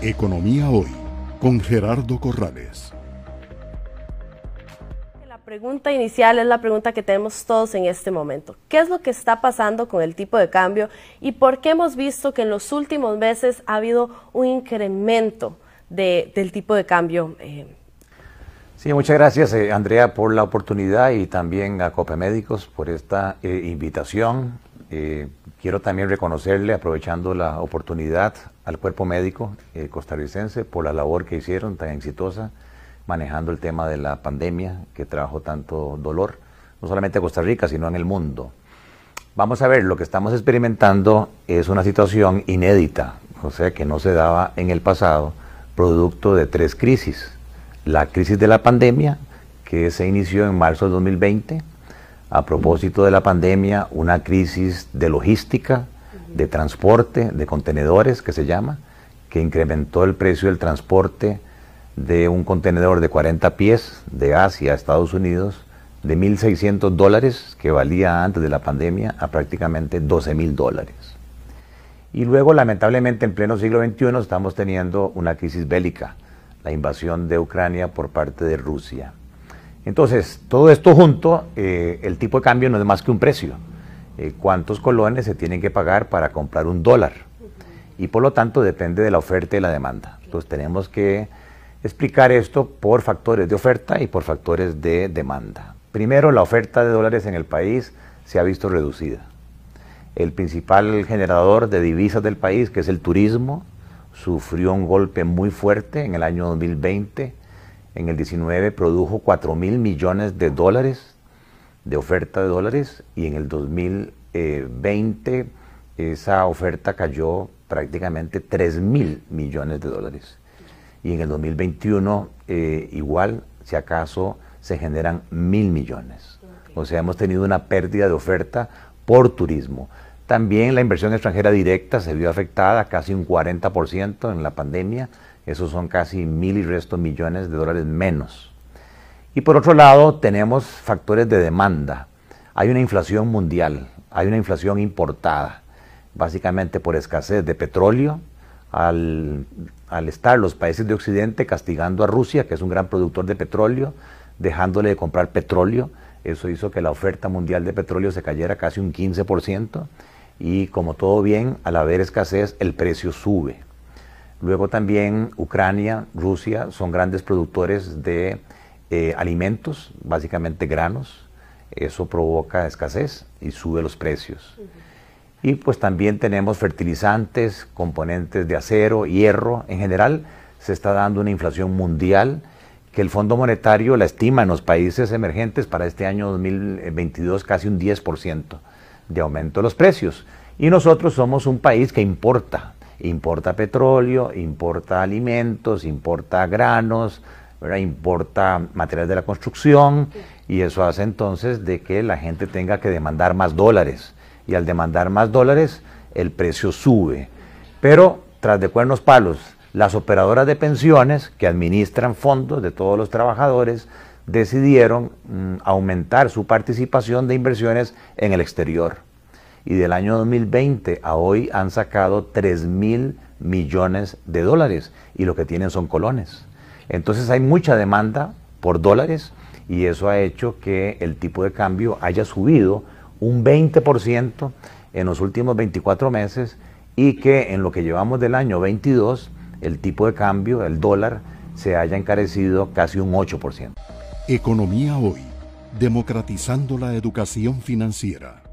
Economía Hoy con Gerardo Corrales. La pregunta inicial es la pregunta que tenemos todos en este momento. ¿Qué es lo que está pasando con el tipo de cambio y por qué hemos visto que en los últimos meses ha habido un incremento del tipo de cambio? Eh? Sí, muchas gracias eh, Andrea por la oportunidad y también a Médicos por esta eh, invitación. Quiero también reconocerle, aprovechando la oportunidad, al cuerpo médico costarricense por la labor que hicieron tan exitosa manejando el tema de la pandemia que trajo tanto dolor, no solamente a Costa Rica, sino en el mundo. Vamos a ver, lo que estamos experimentando es una situación inédita, o sea, que no se daba en el pasado, producto de tres crisis. La crisis de la pandemia, que se inició en marzo de 2020, a propósito de la pandemia, una crisis de logística, de transporte, de contenedores, que se llama, que incrementó el precio del transporte de un contenedor de 40 pies de Asia a Estados Unidos de 1.600 dólares que valía antes de la pandemia a prácticamente 12.000 dólares. Y luego, lamentablemente, en pleno siglo XXI estamos teniendo una crisis bélica, la invasión de Ucrania por parte de Rusia. Entonces, todo esto junto, eh, el tipo de cambio no es más que un precio. Eh, ¿Cuántos colones se tienen que pagar para comprar un dólar? Y por lo tanto depende de la oferta y la demanda. Entonces tenemos que explicar esto por factores de oferta y por factores de demanda. Primero, la oferta de dólares en el país se ha visto reducida. El principal generador de divisas del país, que es el turismo, sufrió un golpe muy fuerte en el año 2020. En el 19 produjo 4 mil millones de dólares de oferta de dólares y en el 2020 esa oferta cayó prácticamente 3 mil millones de dólares y en el 2021 eh, igual, si acaso, se generan mil millones. O sea, hemos tenido una pérdida de oferta por turismo. También la inversión extranjera directa se vio afectada, casi un 40% en la pandemia. Esos son casi mil y resto millones de dólares menos. Y por otro lado, tenemos factores de demanda. Hay una inflación mundial, hay una inflación importada, básicamente por escasez de petróleo, al, estar los países de Occidente castigando a Rusia, que es un gran productor de petróleo, dejándole de comprar petróleo. Eso hizo que la oferta mundial de petróleo se cayera casi un 15% y como todo bien, al haber escasez, el precio sube. Luego también Ucrania, Rusia son grandes productores de eh, alimentos, básicamente granos. Eso provoca escasez y sube los precios. Y pues también tenemos fertilizantes, componentes de acero, hierro. En general se está dando una inflación mundial que el Fondo Monetario la estima en los países emergentes para este año 2022 casi un 10% de aumento de los precios. Y nosotros somos un país que importa, importa petróleo, importa alimentos, importa granos, importa materiales de la construcción y eso hace entonces de que la gente tenga que demandar más dólares y al demandar más dólares, el precio sube. Pero, tras de cuernos palos, las operadoras de pensiones que administran fondos de todos los trabajadores decidieron mm, aumentar su participación de inversiones en el exterior. Y del año 2020 a hoy han sacado 3 mil millones de dólares y lo que tienen son colones. Entonces hay mucha demanda por dólares y eso ha hecho que el tipo de cambio haya subido un 20% en los últimos 24 meses y que en lo que llevamos del año 22 el tipo de cambio, el dólar, se haya encarecido casi un 8%. Economía hoy, democratizando la educación financiera.